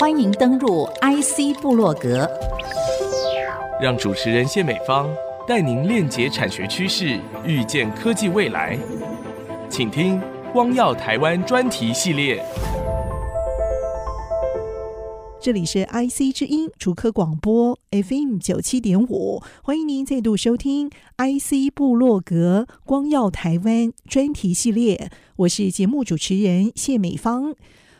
欢迎登入 IC 部落格，让主持人谢美芳带您链接产学趋势，预见科技未来。请听“光耀台湾”专题系列。这里是 IC 之音主科广播 FM 九七点五，欢迎您再度收听 IC 部落格“光耀台湾”专题系列。我是节目主持人谢美芳。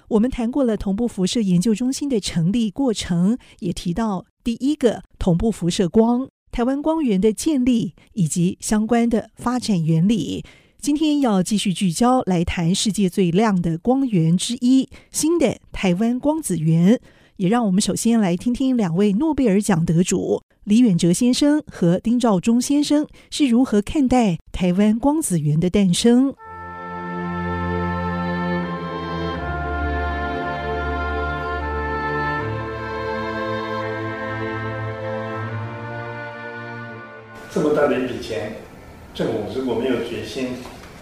我们谈过了同步辐射研究中心的成立过程，也提到第一个同步辐射光、台湾光源的建立以及相关的发展原理。今天要继续聚焦来谈世界最亮的光源之一——新的台湾光子源。也让我们首先来听听两位诺贝尔奖得主李远哲先生和丁肇中先生是如何看待台湾光子源的诞生。这么大的一笔钱，政府如果没有决心，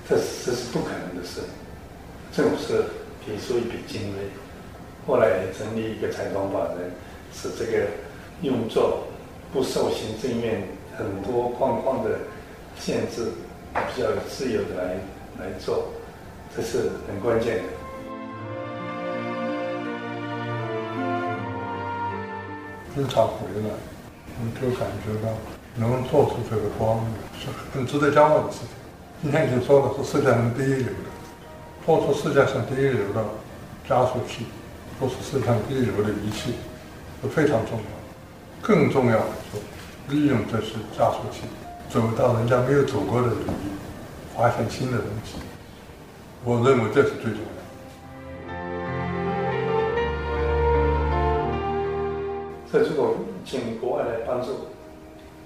这这是不可能的事。政府是提出一笔经费。后来成立一个财团法人，使这个用作不受行政院很多框框的限制，比较自由的来来做，这是很关键的。日常回来，我就感觉到能做出这个光是很值得骄傲的事情。今天已经说了，是世界上第一流的，做出世界上第一流的加速器。都是世界上第一流的仪器，是非常重要。更重要的是，利用这些加速器，走到人家没有走过的领域，发现新的东西。我认为这是最重要的。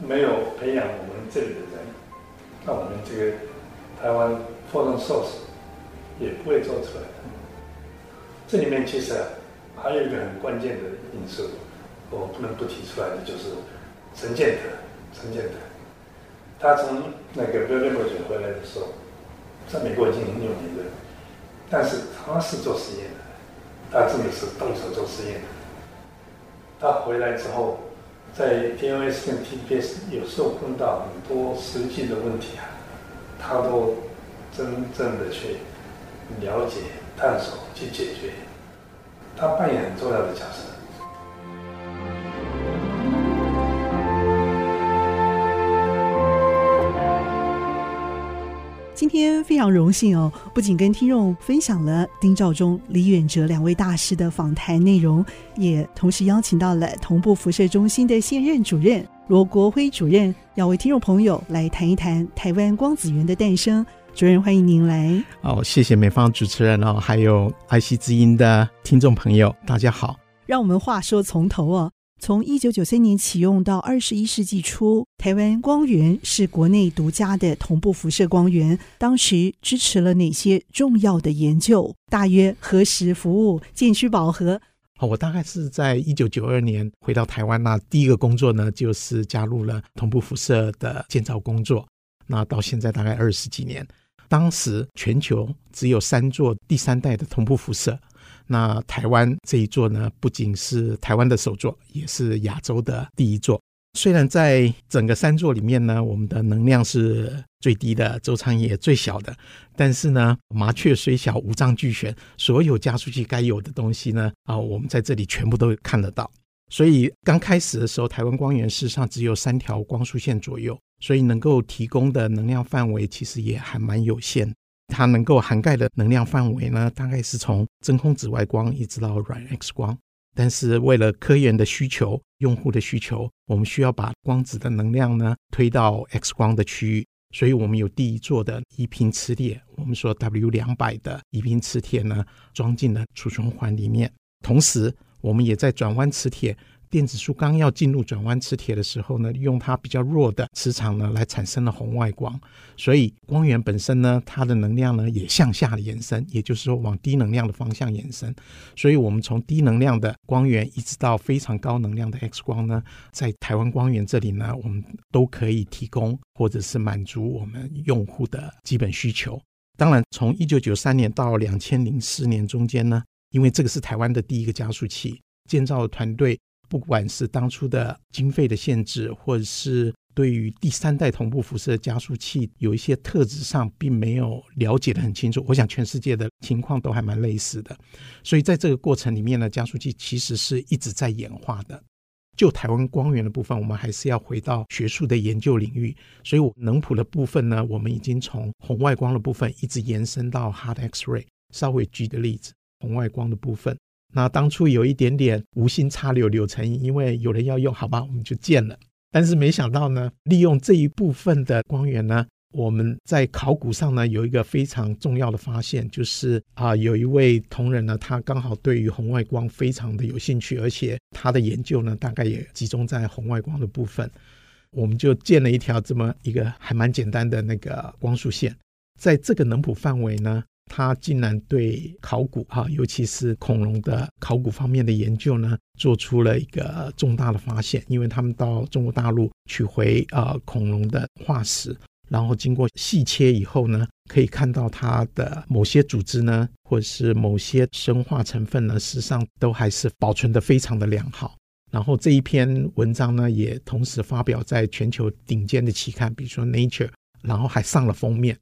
没有培养我们这里的人，那我们这个台湾 photon source 也不会做出来的。这里面其实。还有一个很关键的因素，我不能不提出来的，就是陈建德。陈建德，他从那个 Berkeley 回来的时候，在美国已经很有名了，但是他是做实验的，他真的是动手做实验的。他回来之后，在 DOS 跟 TPS 有时候碰到很多实际的问题啊，他都真正的去了解、探索、去解决。他扮演很重要的角色。今天非常荣幸哦，不仅跟听众分享了丁肇中、李远哲两位大师的访谈内容，也同时邀请到了同步辐射中心的现任主任罗国辉主任，要为听众朋友来谈一谈台湾光子源的诞生。主任，欢迎您来。哦，谢谢美方主持人哦，还有爱惜之音的听众朋友，大家好。让我们话说从头哦，从一九九三年启用到二十一世纪初，台湾光源是国内独家的同步辐射光源。当时支持了哪些重要的研究？大约何时服务？渐趋饱和？哦，我大概是在一九九二年回到台湾，那第一个工作呢，就是加入了同步辐射的建造工作。那到现在大概二十几年。当时全球只有三座第三代的同步辐射，那台湾这一座呢，不仅是台湾的首座，也是亚洲的第一座。虽然在整个三座里面呢，我们的能量是最低的，周长也最小的，但是呢，麻雀虽小，五脏俱全，所有加速器该有的东西呢，啊，我们在这里全部都看得到。所以刚开始的时候，台湾光源事实上只有三条光束线左右。所以能够提供的能量范围其实也还蛮有限，它能够涵盖的能量范围呢，大概是从真空紫外光一直到软 X 光。但是为了科研的需求、用户的需求，我们需要把光子的能量呢推到 X 光的区域，所以我们有第一座的移频磁铁，我们说 W 两百的移频磁铁呢装进了储存环里面，同时我们也在转弯磁铁。电子束刚要进入转弯磁铁的时候呢，用它比较弱的磁场呢，来产生了红外光。所以光源本身呢，它的能量呢也向下的延伸，也就是说往低能量的方向延伸。所以我们从低能量的光源一直到非常高能量的 X 光呢，在台湾光源这里呢，我们都可以提供或者是满足我们用户的基本需求。当然，从一九九三年到两千零四年中间呢。因为这个是台湾的第一个加速器，建造的团队不管是当初的经费的限制，或者是对于第三代同步辐射加速器有一些特质上并没有了解得很清楚。我想全世界的情况都还蛮类似的，所以在这个过程里面呢，加速器其实是一直在演化的。就台湾光源的部分，我们还是要回到学术的研究领域。所以，我能谱的部分呢，我们已经从红外光的部分一直延伸到 Hard X-ray。稍微举个例子，红外光的部分，那当初有一点点无心插柳柳成荫，因为有人要用，好吧，我们就建了。但是没想到呢，利用这一部分的光源呢。我们在考古上呢，有一个非常重要的发现，就是啊，有一位同仁呢，他刚好对于红外光非常的有兴趣，而且他的研究呢，大概也集中在红外光的部分。我们就建了一条这么一个还蛮简单的那个光束线，在这个能谱范围呢，他竟然对考古哈，尤其是恐龙的考古方面的研究呢，做出了一个重大的发现，因为他们到中国大陆取回啊恐龙的化石。然后经过细切以后呢，可以看到它的某些组织呢，或者是某些生化成分呢，实际上都还是保存得非常的良好。然后这一篇文章呢，也同时发表在全球顶尖的期刊，比如说 Nature，然后还上了封面。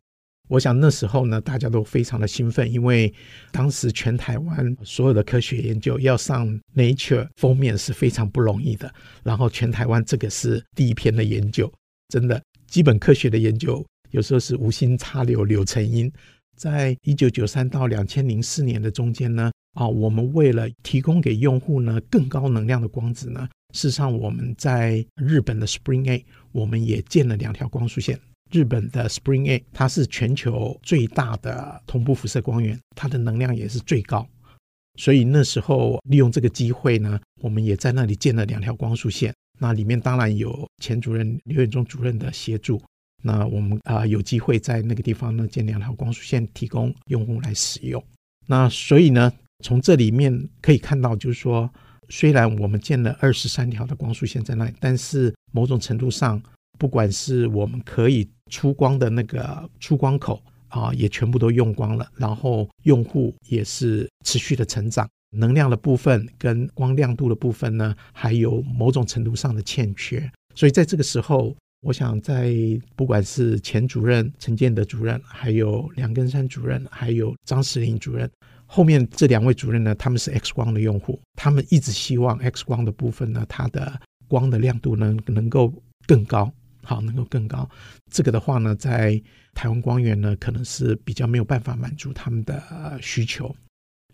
我想那时候呢，大家都非常的兴奋，因为当时全台湾所有的科学研究要上 Nature 封面是非常不容易的。然后全台湾这个是第一篇的研究，真的。基本科学的研究有时候是无心插柳柳成荫。在一九九三到两千零四年的中间呢，啊，我们为了提供给用户呢更高能量的光子呢，事实上我们在日本的 Spring A 我们也建了两条光束线。日本的 Spring A 它是全球最大的同步辐射光源，它的能量也是最高。所以那时候利用这个机会呢，我们也在那里建了两条光束线。那里面当然有前主任刘远忠主任的协助。那我们啊、有机会在那个地方呢建两条光束线，提供用户来使用。那所以呢，从这里面可以看到，就是说，虽然我们建了二十三条的光束线在那里，但是某种程度上，不管是我们可以出光的那个出光口啊、也全部都用光了，然后用户也是持续的成长。能量的部分跟光亮度的部分呢，还有某种程度上的欠缺，所以在这个时候，我想在不管是前主任陈建德主任，还有梁根山主任，还有张石林主任，后面这两位主任呢，他们是 X 光的用户，他们一直希望 X 光的部分呢，它的光的亮度能能够更高，好，能够更高。这个的话呢，在台湾光源呢，可能是比较没有办法满足他们的需求。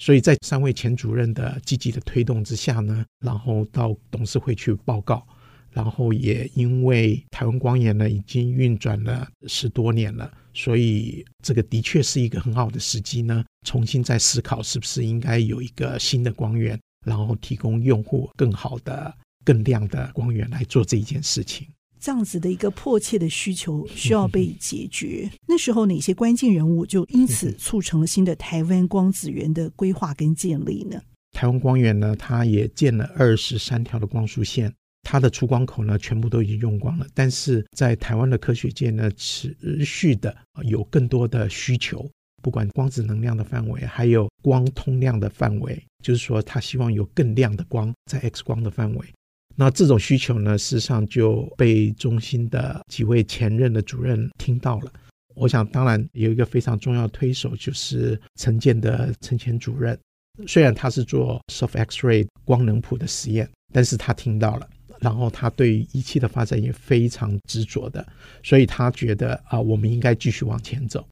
所以在三位前主任的积极的推动之下呢，然后到董事会去报告，然后也因为台湾光源呢已经运转了十多年了，所以这个的确是一个很好的时机呢，重新再思考是不是应该有一个新的光源，然后提供用户更好的、更亮的光源来做这一件事情。这样子的一个迫切的需求需要被解决。那时候哪些关键人物就因此促成了新的台湾光子源的规划跟建立呢？台湾光源呢，它也建了二十三条的光束线，它的出光口呢全部都已经用光了。但是在台湾的科学界呢，持续的有更多的需求，不管光子能量的范围，还有光通量的范围，就是说它希望有更亮的光在 X 光的范围。那这种需求呢，事实上就被中心的几位前任的主任听到了。我想，当然有一个非常重要的推手，就是陈建的陈前主任。虽然他是做 Soft X-ray 光能谱的实验，但是他听到了，然后他对仪器的发展也非常执着的，所以他觉得啊，我们应该继续往前走。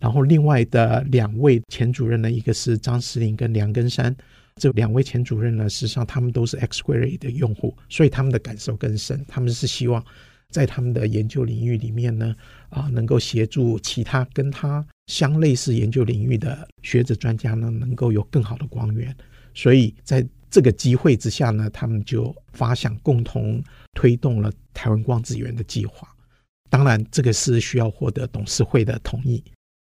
然后另外的两位前主任呢，一个是张石林跟梁根山。这两位前主任呢，实际上他们都是 X Query 的用户，所以他们的感受更深。他们是希望在他们的研究领域里面呢，啊，能够协助其他跟他相类似研究领域的学者专家呢，能够有更好的光源。所以在这个机会之下呢，他们就发想共同推动了台湾光子源的计划。当然，这个是需要获得董事会的同意。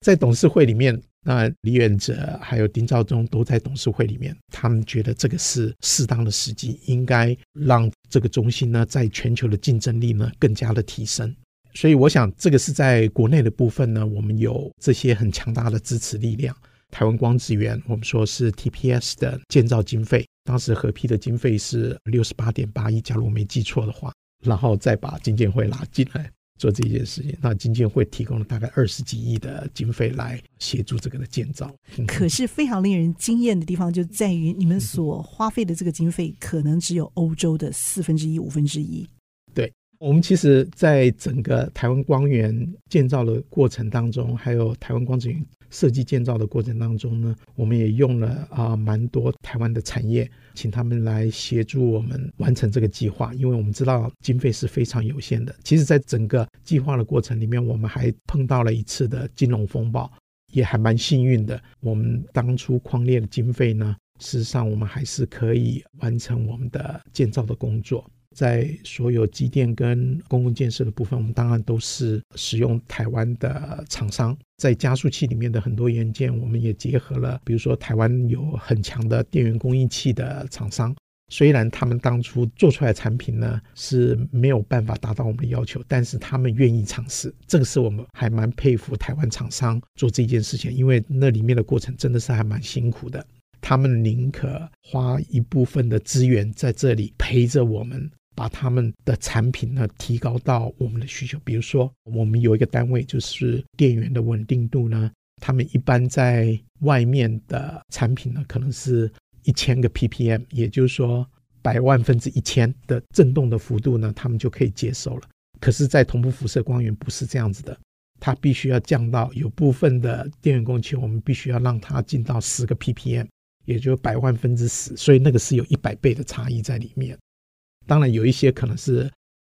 在董事会里面。那李远哲还有丁肇中都在董事会里面，他们觉得这个是适当的时机，应该让这个中心呢，在全球的竞争力呢更加的提升。所以我想，这个是在国内的部分呢，我们有这些很强大的支持力量。台湾光子源，我们说是 TPS 的建造经费，当时合批的经费是六十八点八亿，假如我没记错的话，然后再把金建会拉进来。做这件事情，那金建会提供了大概二十几亿的经费来协助这个的建造。可是非常令人惊艳的地方就在于，你们所花费的这个经费可能只有欧洲的四分之一、五分之一。对，我们其实在整个台湾光源建造的过程当中，还有台湾光子源设计建造的过程当中呢，我们也用了啊蛮多台湾的产业。请他们来协助我们完成这个计划，因为我们知道经费是非常有限的。其实，在整个计划的过程里面，我们还碰到了一次的金融风暴，也还蛮幸运的。我们当初匡列的经费呢，事实上我们还是可以完成我们的建造的工作。在所有机电跟公共建设的部分，我们当然都是使用台湾的厂商。在加速器里面的很多元件，我们也结合了，比如说台湾有很强的电源供应器的厂商。虽然他们当初做出来产品呢是没有办法达到我们的要求，但是他们愿意尝试。这个是我们还蛮佩服台湾厂商做这件事情，因为那里面的过程真的是还蛮辛苦的。他们宁可花一部分的资源在这里陪着我们。把他们的产品呢提高到我们的需求，比如说我们有一个单位就是电源的稳定度呢，他们一般在外面的产品呢可能是一千个 ppm，也就是说百万分之一千的震动的幅度呢，他们就可以接受了。可是，在同步辐射光源不是这样子的，它必须要降到有部分的电源供应器，我们必须要让它进到十个 ppm，也就百万分之十，所以那个是有一百倍的差异在里面。当然有一些可能是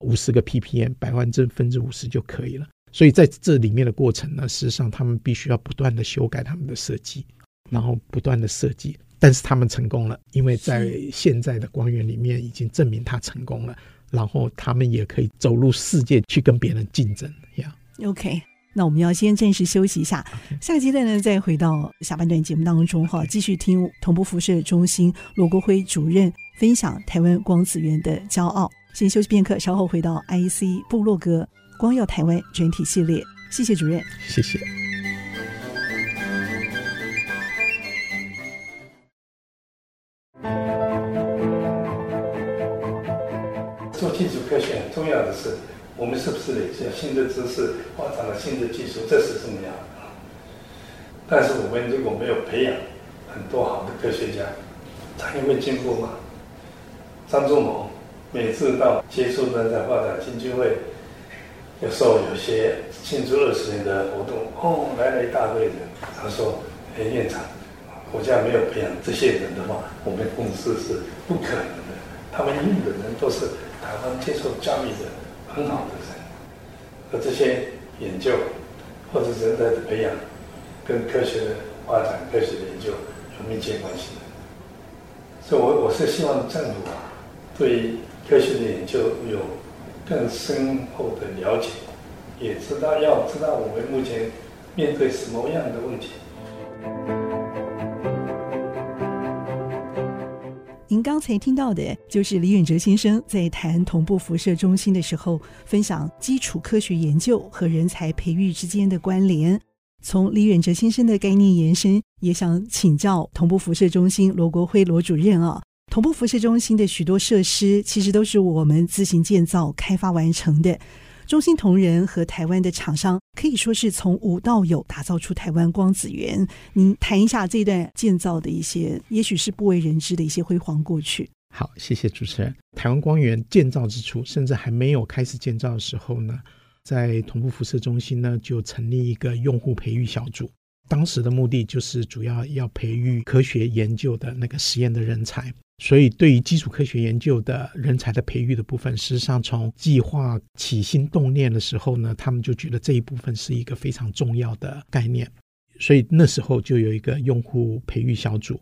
五十个 ppm，百万分之五十就可以了。所以在这里面的过程呢，事实上他们必须要不断的修改他们的设计，然后不断的设计。但是他们成功了，因为在现在的光源里面已经证明他成功了，然后他们也可以走入世界去跟别人竞争。呀，OK。那我们要先暂时休息一下，下个阶段呢，再回到下半段节目当中哈，继续听同步辐射中心罗国辉主任分享台湾光子源的骄傲。先休息片刻，稍后回到 IC 部落格光耀台湾专题系列。谢谢主任，谢谢。做基础科学很重要的是。我们是不是累积了新的知识，发展了新的技术？这是重要的。但是我们如果没有培养很多好的科学家，他也会进步吗？张忠谋每次到结束呢，在发展基金会，有时候有些庆祝二十年的活动，哦，来了一大堆人。他说：“哎，院长，国家没有培养这些人的话，我们公司是不可能的。他们用的人都是台湾接受教育的。”很好的人，而这些研究或者人才的培养，跟科学的发展、科学的研究有密切关系的。所以我，我我是希望政府啊，对科学的研究有更深厚的了解，也知道要知道我们目前面对什么样的问题。您刚才听到的就是李远哲先生在谈同步辐射中心的时候，分享基础科学研究和人才培育之间的关联。从李远哲先生的概念延伸，也想请教同步辐射中心罗国辉罗主任啊。同步辐射中心的许多设施，其实都是我们自行建造、开发完成的。中心同仁和台湾的厂商可以说是从无到有打造出台湾光子源。您谈一下这段建造的一些，也许是不为人知的一些辉煌过去。好，谢谢主持人。台湾光源建造之初，甚至还没有开始建造的时候呢，在同步辐射中心呢，就成立一个用户培育小组。当时的目的就是主要要培育科学研究的那个实验的人才。所以，对于基础科学研究的人才的培育的部分，实际上从计划起心动念的时候呢，他们就觉得这一部分是一个非常重要的概念。所以那时候就有一个用户培育小组。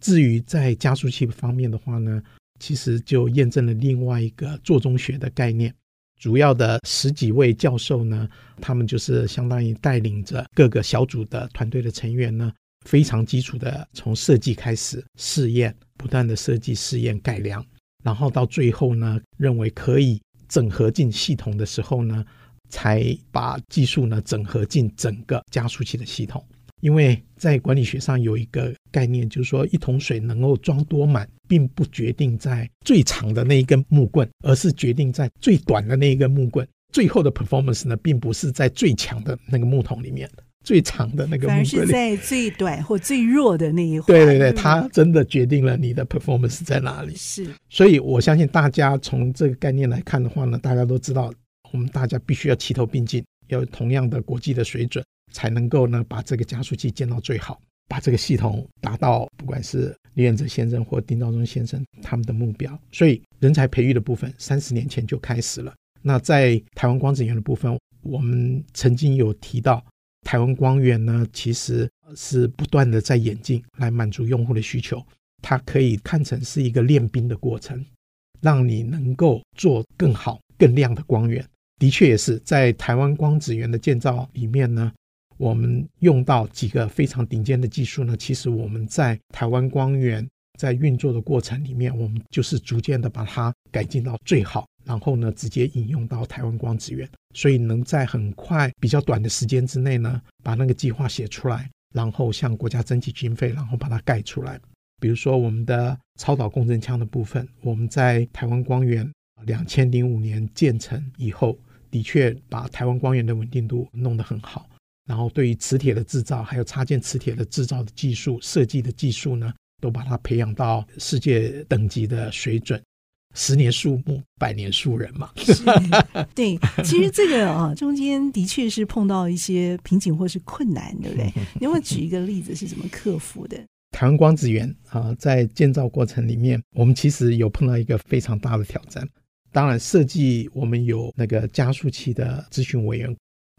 至于在加速器方面的话呢，其实就验证了另外一个做中学的概念。主要的十几位教授呢，他们就是相当于带领着各个小组的团队的成员呢，非常基础的从设计开始试验。不断的设计、试验、改良，然后到最后呢，认为可以整合进系统的时候呢，才把技术呢整合进整个加速器的系统。因为在管理学上有一个概念，就是说一桶水能够装多满，并不决定在最长的那一根木棍，而是决定在最短的那一根木棍。最后的 performance 呢，并不是在最强的那个木桶里面，最长的那个木棍里，反而是在最短或最弱的那一环。对对对，它真的决定了你的 performance 在哪里。是，所以我相信大家从这个概念来看的话呢，大家都知道，我们大家必须要齐头并进，要有同样的国际的水准。才能够呢，把这个加速器建到最好，把这个系统达到不管是李远哲先生或丁肇中先生他们的目标。所以人才培育的部分，三十年前就开始了。那在台湾光子源的部分，我们曾经有提到，台湾光源呢，其实是不断的在演进，来满足用户的需求。它可以看成是一个练兵的过程，让你能够做更好、更亮的光源。的确也是在台湾光子源的建造里面呢。我们用到几个非常顶尖的技术呢，其实我们在台湾光源在运作的过程里面，我们就是逐渐的把它改进到最好，然后呢，直接引用到台湾光子源，所以能在很快、比较短的时间之内呢，把那个计划写出来，然后向国家征集经费，然后把它盖出来。比如说我们的超导共振腔的部分，我们在台湾光源两千零五年建成以后，的确把台湾光源的稳定度弄得很好。然后，对于磁铁的制造，还有插件磁铁的制造的技术、设计的技术呢，都把它培养到世界等级的水准。十年树木，百年树人嘛。是，对，其实这个啊，中间的确是碰到一些瓶颈或是困难，对不对？你要不要举一个例子是怎么克服的？台湾光子源啊，在建造过程里面，我们其实有碰到一个非常大的挑战。当然，设计我们有那个加速器的咨询委员。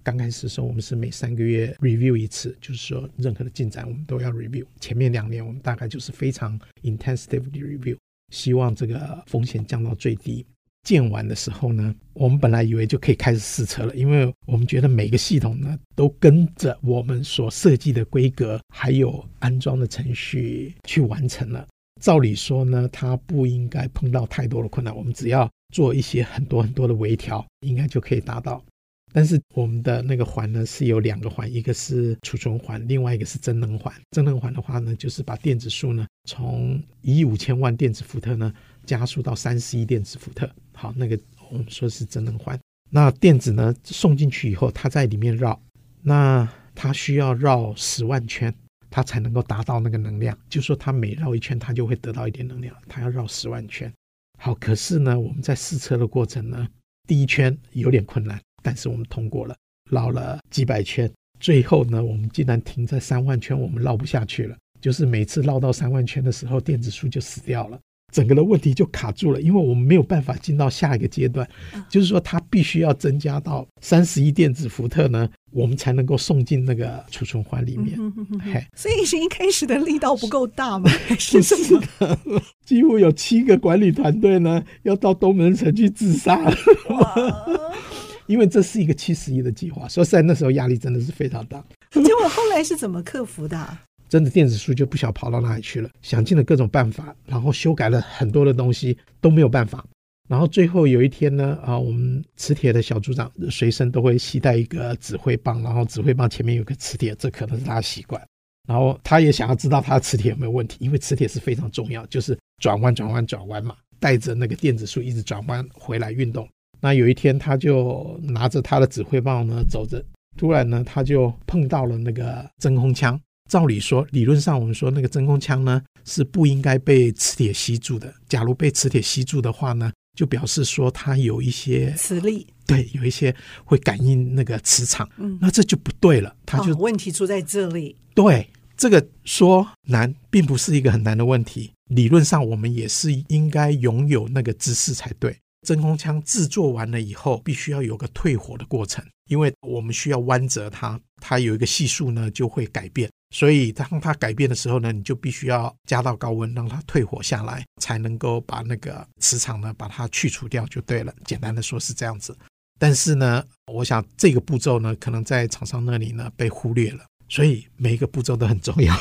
刚开始的时候，我们是每三个月 review 一次，就是说任何的进展我们都要 review。前面两年我们大概就是非常 intensive review，希望这个风险降到最低。建完的时候呢，我们本来以为就可以开始试车了，因为我们觉得每个系统呢都跟着我们所设计的规格还有安装的程序去完成了。照理说呢，它不应该碰到太多的困难，我们只要做一些很多很多的微调，应该就可以达到。但是我们的那个环呢是有两个环，一个是储存环，另外一个是增能环。增能环的话呢，就是把电子数呢从一亿五千万电子伏特呢加速到三十亿电子伏特。好，那个我们说是增能环。那电子呢送进去以后，它在里面绕，那它需要绕十万圈，它才能够达到那个能量。就说它每绕一圈，它就会得到一点能量。它要绕十万圈。好，可是呢，我们在试车的过程呢，第一圈有点困难。但是我们通过了，绕了几百圈，最后呢，我们竟然停在三万圈，我们绕不下去了。就是每次绕到三万圈的时候，电子书就死掉了，整个的问题就卡住了，因为我们没有办法进到下一个阶段。就是说，它必须要增加到三十亿电子伏特呢，我们才能够送进那个储存环里面。嘿，所以是一开始的力道不够大吗？是什么？几乎有七个管理团队呢，要到东门城去自杀了。因为这是一个七十亿的计划，说实在，那时候压力真的是非常大。结果后来是怎么克服的啊？真的电子书就不晓得跑到哪里去了，想尽了各种办法，然后修改了很多的东西都没有办法。然后最后有一天呢，啊，我们磁铁的小组长随身都会携带一个指挥棒，然后指挥棒前面有个磁铁，这可能是他的习惯。然后他也想要知道他的磁铁有没有问题，因为磁铁是非常重要，就是转弯、转弯、转弯嘛，带着那个电子书一直转弯回来运动。那有一天，他就拿着他的指挥棒呢走着，突然呢，他就碰到了那个真空腔。照理说，理论上我们说那个真空腔呢是不应该被磁铁吸住的。假如被磁铁吸住的话呢，就表示说它有一些磁力，对，有一些会感应那个磁场。嗯，那这就不对了。他就、哦、问题出在这里。对，这个说难，并不是一个很难的问题。理论上，我们也是应该拥有那个知识才对。真空腔制作完了以后，必须要有个退火的过程，因为我们需要弯折它，它有一个系数呢就会改变，所以当它改变的时候呢，你就必须要加到高温，让它退火下来，才能够把那个磁场呢把它去除掉就对了。简单的说是这样子，但是呢，我想这个步骤呢可能在厂商那里呢被忽略了，所以每一个步骤都很重要。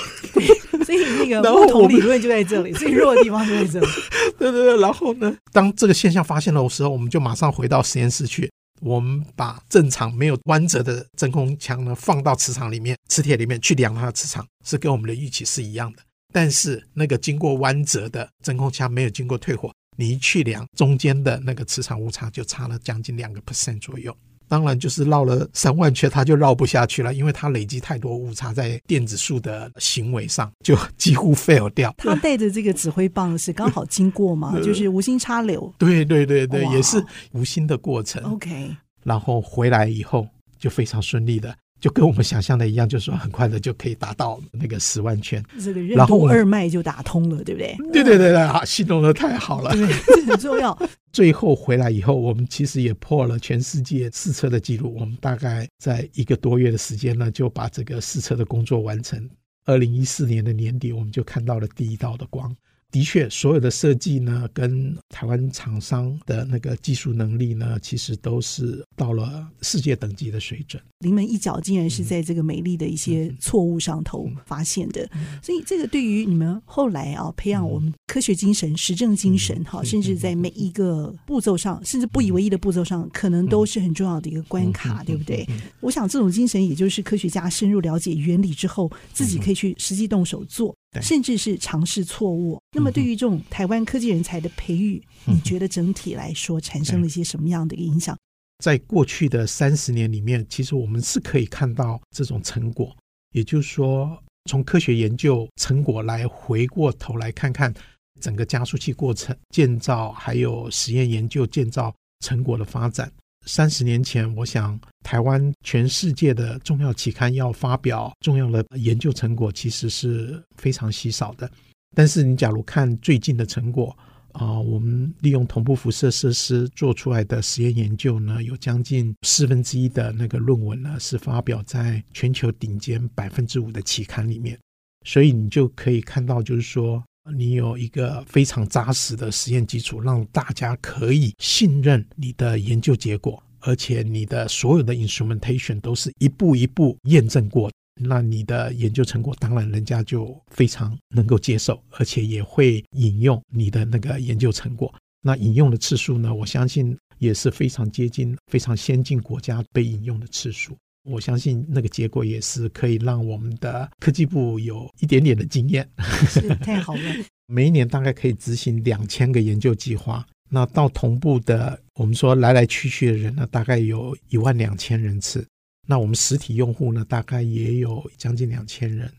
所以那个不同理论就在这里，最弱的地方就在这里。对对对，然后呢，当这个现象发现的时候，我们就马上回到实验室去，我们把正常没有弯折的真空腔呢放到磁场里面，磁铁里面去量它的磁场，是跟我们的预期是一样的。但是那个经过弯折的真空腔没有经过退火，你一去量中间的那个磁场误差就差了将近两个 percent 左右。当然就是绕了三万圈，它就绕不下去了，因为它累积太多误差在电子数的行为上，就几乎 fail 掉。他带着这个指挥棒是刚好经过嘛，就是无心插柳。对对对对，也是无心的过程。OK，然后回来以后就非常顺利的。就跟我们想象的一样，就是说很快的就可以达到那个十万圈，这个任督二脉就打通了，对不对？对对对对，啊，形容的太好了，对，这很重要。最后回来以后，我们其实也破了全世界试车的记录。我们大概在一个多月的时间呢，就把这个试车的工作完成。二零一四年的年底，我们就看到了第一道的光。的确，所有的设计呢，跟台湾厂商的那个技术能力呢，其实都是到了世界等级的水准。临门一脚竟然是在这个美丽的一些错误上头发现的，所以这个对于你们后来啊培养我们科学精神、实证精神，哈，甚至在每一个步骤上，甚至不以为意的步骤上，可能都是很重要的一个关卡，对不对？我想这种精神，也就是科学家深入了解原理之后，自己可以去实际动手做。甚至是尝试错误。那么，对于这种台湾科技人才的培育，你觉得整体来说产生了一些什么样的影响？在过去的三十年里面，其实我们是可以看到这种成果。也就是说，从科学研究成果来回过头来看看整个加速器过程建造，还有实验研究建造成果的发展。三十年前，我想台湾全世界的重要期刊要发表重要的研究成果，其实是非常稀少的。但是你假如看最近的成果啊、我们利用同步辐射设施做出来的实验研究呢，有将近四分之一的那个论文呢是发表在全球顶尖百分之五的期刊里面，所以你就可以看到，就是说。你有一个非常扎实的实验基础，让大家可以信任你的研究结果，而且你的所有的 instrumentation 都是一步一步验证过，那你的研究成果当然人家就非常能够接受，而且也会引用你的那个研究成果。那引用的次数呢，我相信也是非常接近非常先进国家被引用的次数。我相信那个结果也是可以让我们的科技部有一点点的经验，是太好了。每一年大概可以执行两千个研究计划，那到同步的，我们说来来去去的人呢，大概有一万两千人次。那我们实体用户呢，大概也有将近两千人。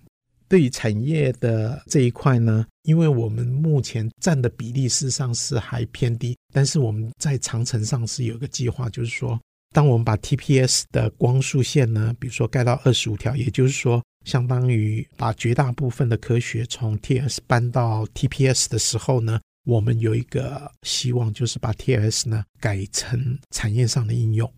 对于产业的这一块呢，因为我们目前占的比例事实上是还偏低，但是我们在长城上是有一个计划，就是说。当我们把 TPS 的光束线呢，比如说盖到二十五条，也就是说，相当于把绝大部分的科学从 TS 搬到 TPS 的时候呢，我们有一个希望，就是把 TS 呢改成产业上的应用。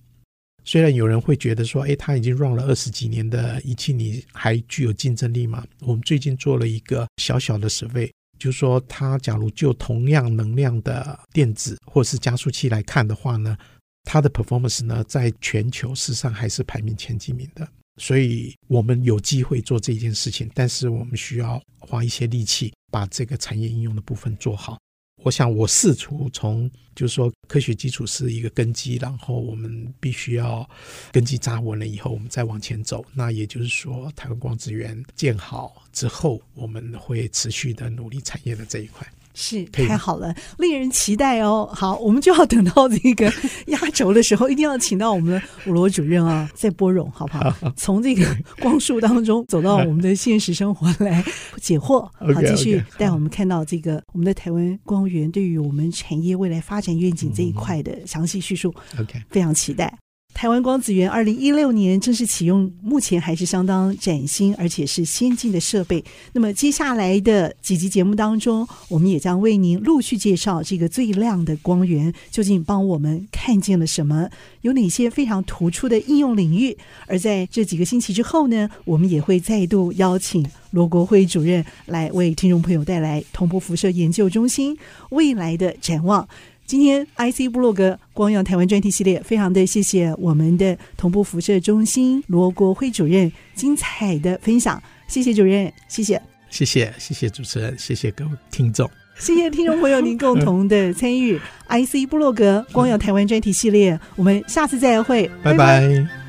虽然有人会觉得说，哎，它已经 run 了二十几年的仪器，你还具有竞争力吗？我们最近做了一个小小的 survey，就是说，它假如就同样能量的电子或是加速器来看的话呢，它的 performance 呢，在全球事实上还是排名前几名的，所以我们有机会做这件事情，但是我们需要花一些力气把这个产业应用的部分做好。我想我试图从就是说科学基础是一个根基，然后我们必须要根基扎稳了以后，我们再往前走。那也就是说，台湾光子源建好之后，我们会持续的努力产业的这一块。是太好了，令人期待哦。好，我们就要等到这个压轴的时候，一定要请到我们的伍罗主任啊，再拨冗，好不好？从这个光束当中走到我们的现实生活来 解惑，好，继续带我们看到这个我们的台湾光源对于我们产业未来发展愿景这一块的详细叙述。OK，非常期待。台湾光子源二零一六年正式启用，目前还是相当崭新，而且是先进的设备。那么接下来的几集节目当中，我们也将为您陆续介绍这个最亮的光源究竟帮我们看见了什么，有哪些非常突出的应用领域。而在这几个星期之后呢，我们也会再度邀请罗国辉主任来为听众朋友带来同步辐射研究中心未来的展望。今天 IC 部落格光耀台湾专题系列，非常的谢谢我们的同步辐射中心罗国辉主任精彩的分享，谢谢主任，谢谢，谢谢，谢谢主持人，谢谢各位听众。谢谢听众朋友您共同的参与，IC 部落格光耀台湾专题系列，我们下次再会，拜拜。拜拜